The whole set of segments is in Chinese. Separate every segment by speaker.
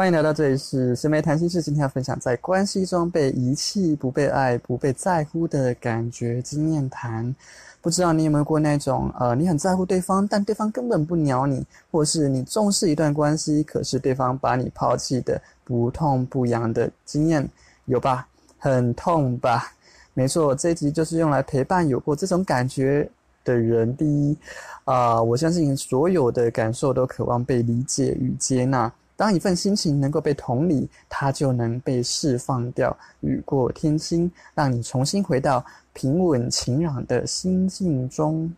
Speaker 1: 欢迎来到这里是深梅谈心事。今天要分享在关系中被遗弃、不被爱、不被在乎的感觉经验谈。不知道你有没有过那种呃，你很在乎对方，但对方根本不鸟你，或是你重视一段关系，可是对方把你抛弃的不痛不痒的经验，有吧？很痛吧？没错，这一集就是用来陪伴有过这种感觉的人。第一，啊，我相信所有的感受都渴望被理解与接纳。当一份心情能够被同理，它就能被释放掉，雨过天晴，让你重新回到平稳晴朗的心境中。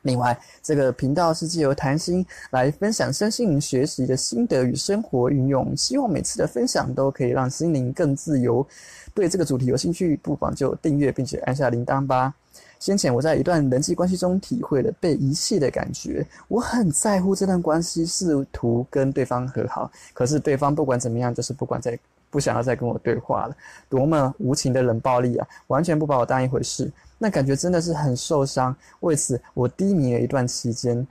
Speaker 1: 另外，这个频道是借由谈心来分享身心学习的心得与生活运用，希望每次的分享都可以让心灵更自由。对这个主题有兴趣，不妨就订阅并且按下铃铛吧。先前我在一段人际关系中体会了被遗弃的感觉，我很在乎这段关系，试图跟对方和好，可是对方不管怎么样，就是不管再不想要再跟我对话了，多么无情的冷暴力啊，完全不把我当一回事，那感觉真的是很受伤。为此，我低迷了一段期间，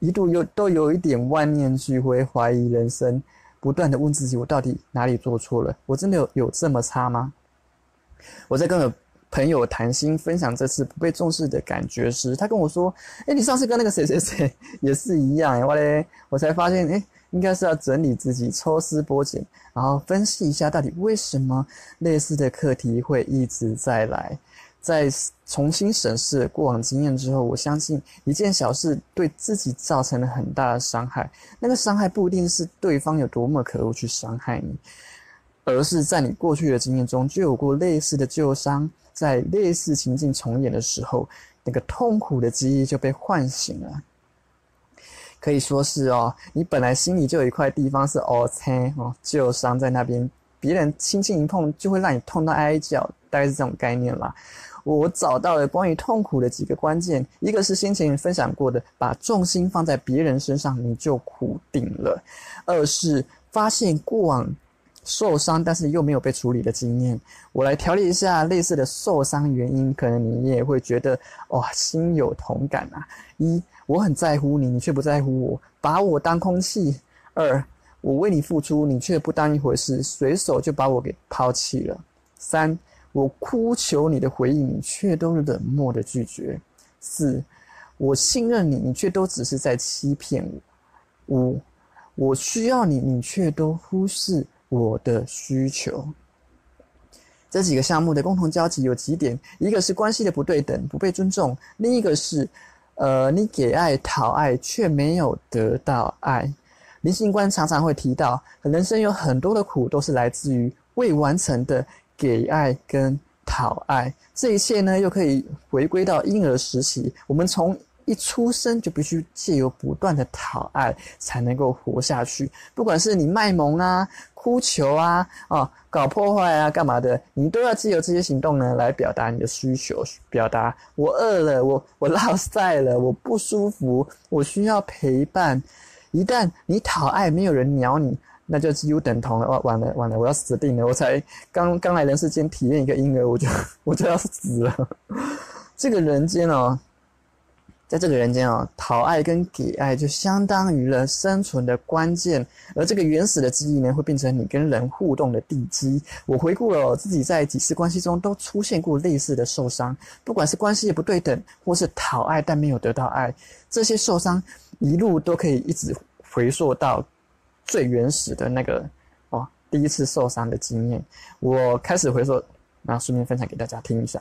Speaker 1: 一度有都有一点万念俱灰，怀疑人生，不断的问自己，我到底哪里做错了？我真的有有这么差吗？我在跟我。朋友谈心分享这次不被重视的感觉时，他跟我说：“哎，你上次跟那个谁谁谁也是一样。”我嘞，我才发现，哎，应该是要整理自己，抽丝剥茧，然后分析一下到底为什么类似的课题会一直在来。在重新审视过往经验之后，我相信一件小事对自己造成了很大的伤害。那个伤害不一定是对方有多么可恶去伤害你，而是在你过去的经验中就有过类似的旧伤。在类似情境重演的时候，那个痛苦的记忆就被唤醒了。可以说是哦，你本来心里就有一块地方是哦，切哦，旧伤在那边，别人轻轻一碰就会让你痛到哀叫，大概是这种概念啦。我找到了关于痛苦的几个关键，一个是先前分享过的，把重心放在别人身上你就苦定了；二是发现过往。受伤，但是又没有被处理的经验，我来调理一下类似的受伤原因，可能你也会觉得哇，心有同感啊。一，我很在乎你，你却不在乎我，把我当空气；二，我为你付出，你却不当一回事，随手就把我给抛弃了；三，我哭求你的回应，你却都冷漠的拒绝；四，我信任你，你却都只是在欺骗我；五，我需要你，你却都忽视。我的需求，这几个项目的共同交集有几点：一个是关系的不对等、不被尊重；另一个是，呃，你给爱、讨爱却没有得到爱。灵性观常常会提到，人生有很多的苦都是来自于未完成的给爱跟讨爱。这一切呢，又可以回归到婴儿时期，我们从。一出生就必须借由不断的讨爱才能够活下去，不管是你卖萌啊、哭求啊、哦搞破坏啊、干嘛的，你都要借由这些行动呢来表达你的需求，表达我饿了，我我落晒了，我不舒服，我需要陪伴。一旦你讨爱没有人鸟你，那就几乎等同了，完了完了，我要死定了！我才刚刚来人世间体验一个婴儿，我就我就要死了。这个人间哦。在这个人间啊，讨爱跟给爱就相当于了生存的关键，而这个原始的记忆呢，会变成你跟人互动的地基。我回顾了自己在几次关系中都出现过类似的受伤，不管是关系不对等，或是讨爱但没有得到爱，这些受伤一路都可以一直回溯到最原始的那个哦，第一次受伤的经验。我开始回溯，然后顺便分享给大家听一下。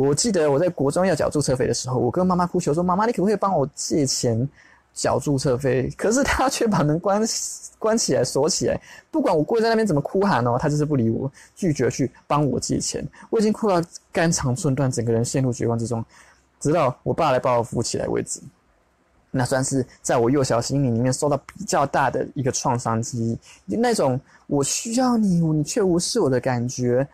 Speaker 1: 我记得我在国中要缴注册费的时候，我跟妈妈哭求说：“妈妈，你可不可以帮我借钱缴注册费？”可是她却把门关关起来锁起来，不管我跪在那边怎么哭喊哦，她就是不理我，拒绝去帮我借钱。我已经哭到肝肠寸断，整个人陷入绝望之中，直到我爸来把我扶起来为止。那算是在我幼小心灵里面受到比较大的一个创伤之一，那种我需要你，你却无视我的感觉。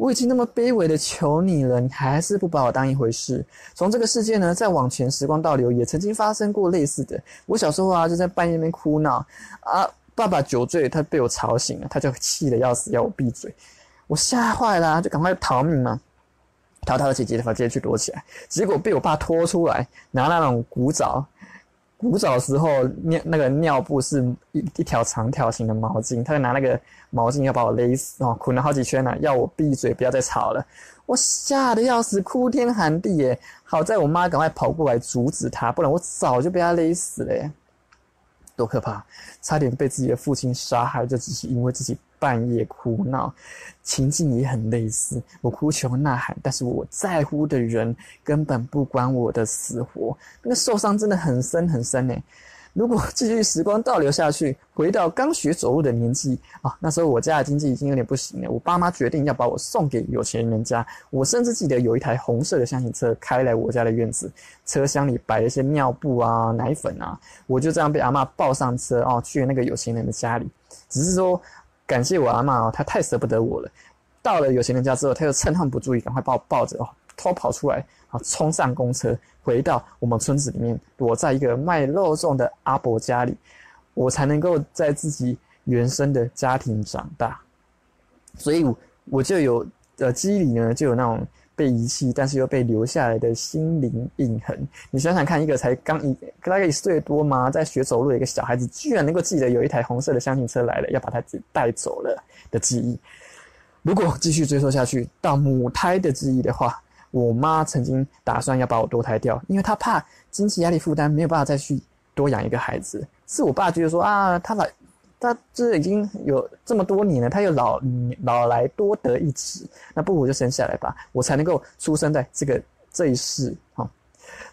Speaker 1: 我已经那么卑微的求你了，你还是不把我当一回事。从这个世界呢，再往前时光倒流，也曾经发生过类似的。我小时候啊，就在半夜里面哭闹啊，爸爸酒醉，他被我吵醒了，他就气得要死，要我闭嘴。我吓坏了，就赶快逃命嘛，逃到了姐姐的房间去躲起来。结果被我爸拖出来，拿那种古早古早时候尿那个尿布是一一条长条形的毛巾，他就拿那个毛巾要把我勒死哦，捆了好几圈呢，要我闭嘴，不要再吵了。我吓得要死，哭天喊地耶！好在我妈赶快跑过来阻止他，不然我早就被他勒死了耶！多可怕，差点被自己的父亲杀害，就只是因为自己半夜哭闹，情境也很类似。我哭求呐喊，但是我在乎的人根本不管我的死活，那个受伤真的很深很深呢。如果继续时光倒流下去，回到刚学走路的年纪啊，那时候我家的经济已经有点不行了。我爸妈决定要把我送给有钱人家。我甚至记得有一台红色的箱型车开来我家的院子，车厢里摆了一些尿布啊、奶粉啊。我就这样被阿妈抱上车哦，去那个有钱人的家里。只是说感谢我阿妈哦，她太舍不得我了。到了有钱人家之后，她又趁他们不注意，赶快把我抱着哦，偷跑出来。啊！冲上公车，回到我们村子里面，躲在一个卖肉粽的阿伯家里，我才能够在自己原生的家庭长大。所以，我就有呃记忆里呢，就有那种被遗弃，但是又被留下来的心灵印痕。你想想看，一个才刚一大概一岁多嘛，在学走路的一个小孩子，居然能够记得有一台红色的箱型车来了，要把他带走了的记忆。如果继续追溯下去，到母胎的记忆的话。我妈曾经打算要把我堕胎掉，因为她怕经济压力负担没有办法再去多养一个孩子。是我爸觉得说啊，他来，他这已经有这么多年了，他又老老来多得一子，那不如就生下来吧，我才能够出生在这个这一世。哈，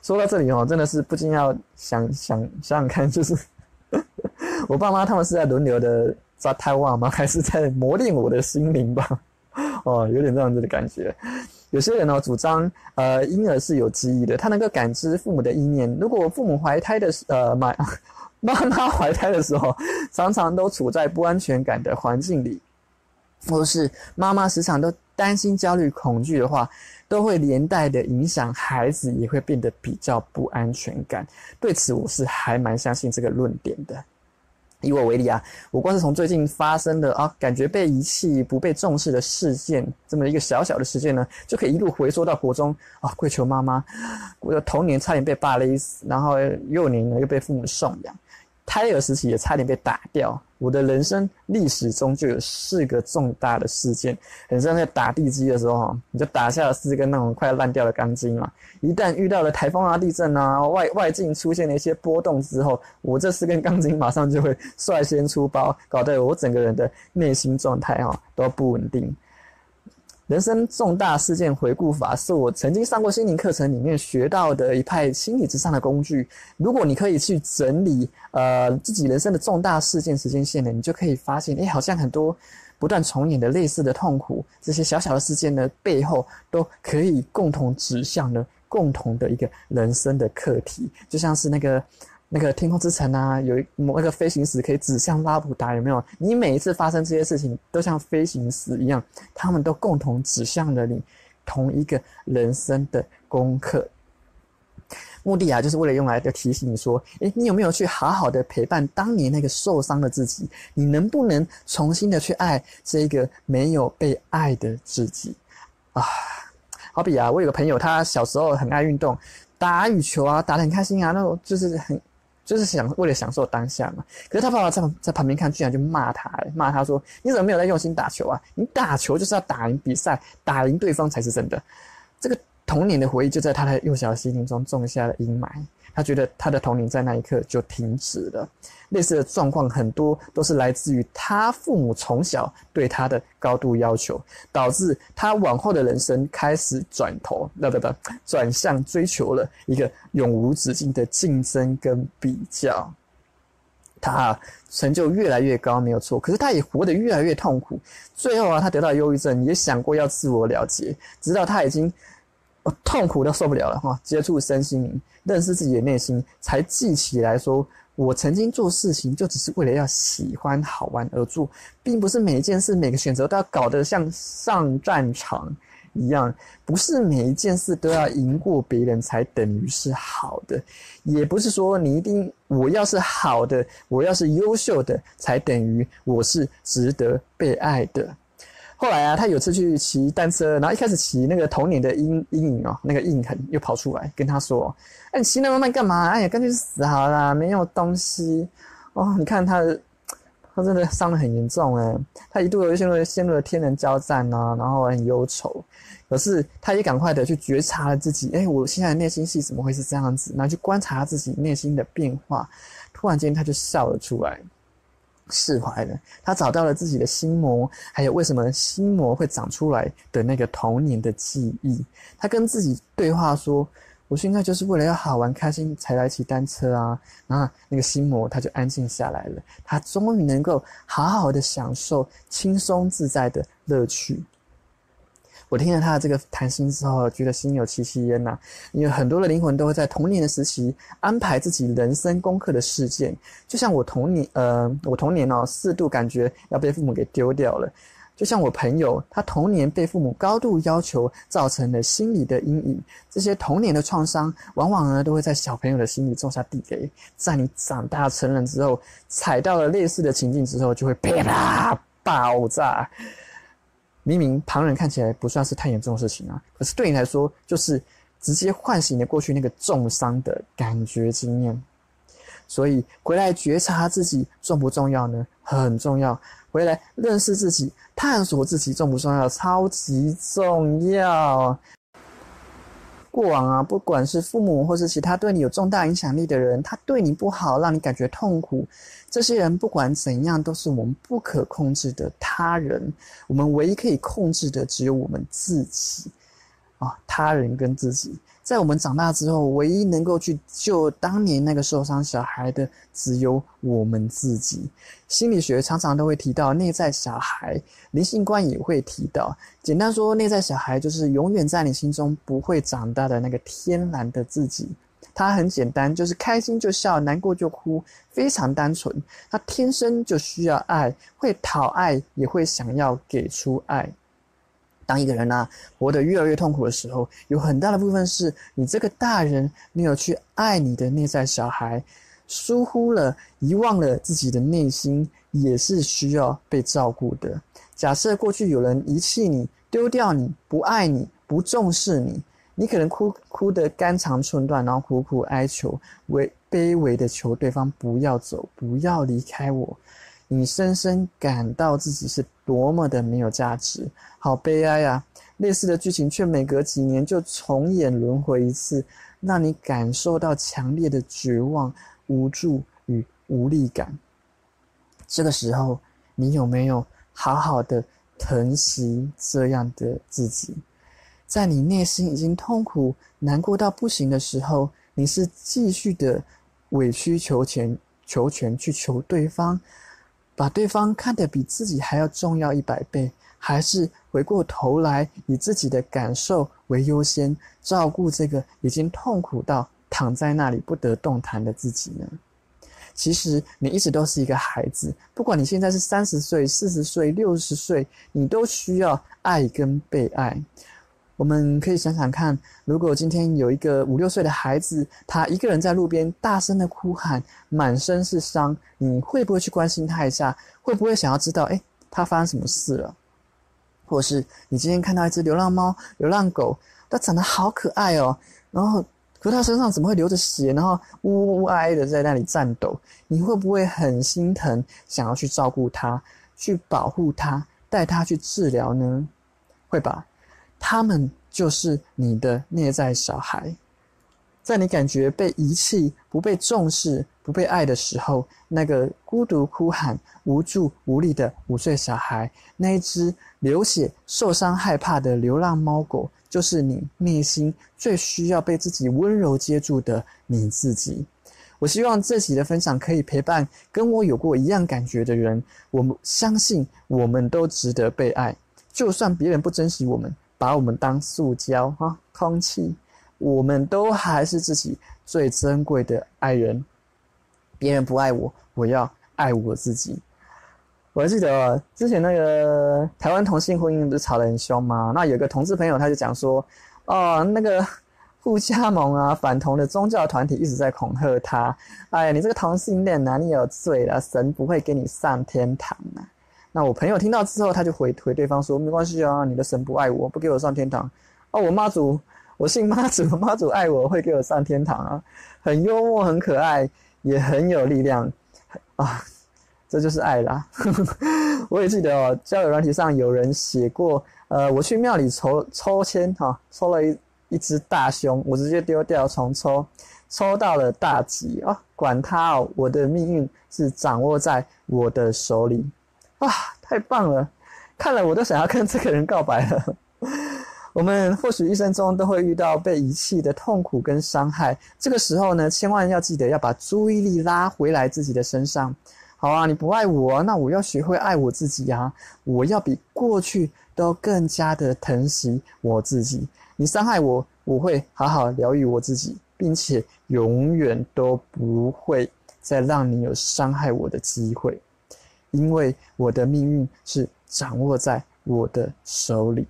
Speaker 1: 说到这里哦，真的是不禁要想想想想看，就是 我爸妈他们是在轮流的抓胎旺吗？还是在磨练我的心灵吧？哦，有点这样子的感觉。有些人呢主张，呃，婴儿是有记忆的，他能够感知父母的意念。如果父母怀胎的时，呃，妈妈妈怀胎的时候，常常都处在不安全感的环境里，或是妈妈时常都担心、焦虑、恐惧的话，都会连带的影响孩子，也会变得比较不安全感。对此，我是还蛮相信这个论点的。以我为例啊，我光是从最近发生的啊，感觉被遗弃、不被重视的事件，这么一个小小的事件呢，就可以一路回溯到国中啊，跪求妈妈，我的童年差点被爸勒死，然后幼年呢又被父母送养。胎儿时期也差点被打掉。我的人生历史中就有四个重大的事件，很像在打地基的时候哈，你就打下了四根那种快烂掉的钢筋嘛。一旦遇到了台风啊、地震啊、外外境出现了一些波动之后，我这四根钢筋马上就会率先出包，搞得我整个人的内心状态哈都不稳定。人生重大事件回顾法是我曾经上过心灵课程里面学到的一派心理之上的工具。如果你可以去整理呃自己人生的重大事件时间线呢，你就可以发现，哎，好像很多不断重演的类似的痛苦，这些小小的事件呢背后都可以共同指向了共同的一个人生的课题，就像是那个。那个天空之城啊，有一某那个飞行石可以指向拉普达，有没有？你每一次发生这些事情，都像飞行石一样，他们都共同指向了你同一个人生的功课。目的啊，就是为了用来的提醒你说，诶，你有没有去好好的陪伴当年那个受伤的自己？你能不能重新的去爱这个没有被爱的自己？啊，好比啊，我有个朋友，他小时候很爱运动，打羽球啊，打得很开心啊，那种就是很。就是想为了享受当下嘛，可是他爸爸在在旁边看，居然就骂他，骂他说：“你怎么没有在用心打球啊？你打球就是要打赢比赛，打赢对方才是真的。”这个童年的回忆就在他的幼小心灵中种下了阴霾。他觉得他的童年在那一刻就停止了。类似的状况很多都是来自于他父母从小对他的高度要求，导致他往后的人生开始转头，不不不，转向追求了一个永无止境的竞争跟比较。他成就越来越高，没有错，可是他也活得越来越痛苦。最后啊，他得到忧郁症，也想过要自我了结，直到他已经。痛苦都受不了了哈！接触身心灵，认识自己的内心，才记起来说，我曾经做事情就只是为了要喜欢好玩而做，并不是每一件事、每个选择都要搞得像上战场一样，不是每一件事都要赢过别人才等于是好的，也不是说你一定我要是好的，我要是优秀的才等于我是值得被爱的。后来啊，他有次去骑单车，然后一开始骑那个童年的阴阴影哦，那个印痕又跑出来，跟他说：“哎，你骑那么慢干嘛？哎呀，干脆死好了，没有东西哦。你看他，他真的伤得很严重哎，他一度有陷入陷入了天人交战呐，然后很忧愁。可是他也赶快的去觉察了自己，哎，我现在的内心戏怎么会是这样子？然后去观察自己内心的变化，突然间他就笑了出来。”释怀了，他找到了自己的心魔，还有为什么心魔会长出来的那个童年的记忆。他跟自己对话说：“我现在就是为了要好玩开心才来骑单车啊。”然后那个心魔他就安静下来了，他终于能够好好的享受轻松自在的乐趣。我听了他的这个谈心之后，觉得心有戚戚焉呐。因为很多的灵魂都会在童年的时期安排自己人生功课的事件，就像我童年，呃，我童年哦，四度感觉要被父母给丢掉了；就像我朋友，他童年被父母高度要求，造成了心理的阴影。这些童年的创伤，往往呢都会在小朋友的心里种下地雷，在你长大成人之后，踩到了类似的情境之后，就会啪爆炸。明明旁人看起来不算是太严重的事情啊，可是对你来说，就是直接唤醒了过去那个重伤的感觉经验。所以回来觉察自己重不重要呢？很重要。回来认识自己、探索自己重不重要？超级重要。过往啊，不管是父母或是其他对你有重大影响力的人，他对你不好，让你感觉痛苦。这些人不管怎样，都是我们不可控制的他人。我们唯一可以控制的，只有我们自己。啊，他人跟自己。在我们长大之后，唯一能够去救当年那个受伤小孩的，只有我们自己。心理学常常都会提到内在小孩，灵性观也会提到。简单说，内在小孩就是永远在你心中不会长大的那个天然的自己。他很简单，就是开心就笑，难过就哭，非常单纯。他天生就需要爱，会讨爱，也会想要给出爱。当一个人呢活得越来越痛苦的时候，有很大的部分是你这个大人没有去爱你的内在小孩，疏忽了、遗忘了自己的内心也是需要被照顾的。假设过去有人遗弃你、丢掉你、不爱你、不重视你，你可能哭哭得肝肠寸断，然后苦苦哀求、微卑微的求对方不要走、不要离开我。你深深感到自己是多么的没有价值，好悲哀啊！类似的剧情却每隔几年就重演轮回一次，让你感受到强烈的绝望、无助与无力感。这个时候，你有没有好好的疼惜这样的自己？在你内心已经痛苦、难过到不行的时候，你是继续的委曲求全、求全去求对方？把对方看得比自己还要重要一百倍，还是回过头来以自己的感受为优先，照顾这个已经痛苦到躺在那里不得动弹的自己呢？其实你一直都是一个孩子，不管你现在是三十岁、四十岁、六十岁，你都需要爱跟被爱。我们可以想想看，如果今天有一个五六岁的孩子，他一个人在路边大声的哭喊，满身是伤，你会不会去关心他一下？会不会想要知道，哎，他发生什么事了？或是你今天看到一只流浪猫、流浪狗，它长得好可爱哦，然后可它身上怎么会流着血，然后呜呜哀的在那里颤抖？你会不会很心疼，想要去照顾它，去保护它，带它去治疗呢？会吧？他们就是你的内在小孩，在你感觉被遗弃、不被重视、不被爱的时候，那个孤独哭喊、无助无力的五岁小孩，那一只流血、受伤、害怕的流浪猫狗，就是你内心最需要被自己温柔接住的你自己。我希望这期的分享可以陪伴跟我有过一样感觉的人。我们相信，我们都值得被爱，就算别人不珍惜我们。把我们当塑胶哈，空气，我们都还是自己最珍贵的爱人。别人不爱我，我要爱我自己。我还记得之前那个台湾同性婚姻不是吵得很凶吗？那有个同志朋友他就讲说，哦，那个互加盟啊，反同的宗教团体一直在恐吓他。哎呀，你这个同性恋哪里有罪了？神不会给你上天堂啊！那我朋友听到之后，他就回回对方说：“没关系啊，你的神不爱我，不给我上天堂。哦，我妈祖，我信妈祖，妈祖爱我，会给我上天堂啊。”很幽默，很可爱，也很有力量啊！这就是爱啦。我也记得哦，交友软体上有人写过，呃，我去庙里抽抽签哈，抽了一一只大凶，我直接丢掉重抽，抽到了大吉啊！管他哦，我的命运是掌握在我的手里。哇，太棒了！看了我都想要跟这个人告白了。我们或许一生中都会遇到被遗弃的痛苦跟伤害，这个时候呢，千万要记得要把注意力拉回来自己的身上。好啊，你不爱我，那我要学会爱我自己呀！我要比过去都更加的疼惜我自己。你伤害我，我会好好疗愈我自己，并且永远都不会再让你有伤害我的机会。因为我的命运是掌握在我的手里。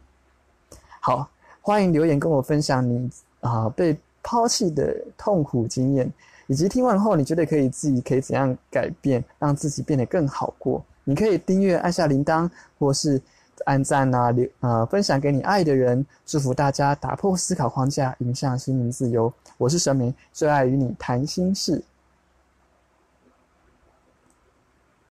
Speaker 1: 好，欢迎留言跟我分享你啊被抛弃的痛苦经验，以及听完后你觉得可以自己可以怎样改变，让自己变得更好过。你可以订阅、按下铃铛，或是按赞啊留啊分享给你爱的人。祝福大家打破思考框架，迎向心灵自由。我是神明，最爱与你谈心事。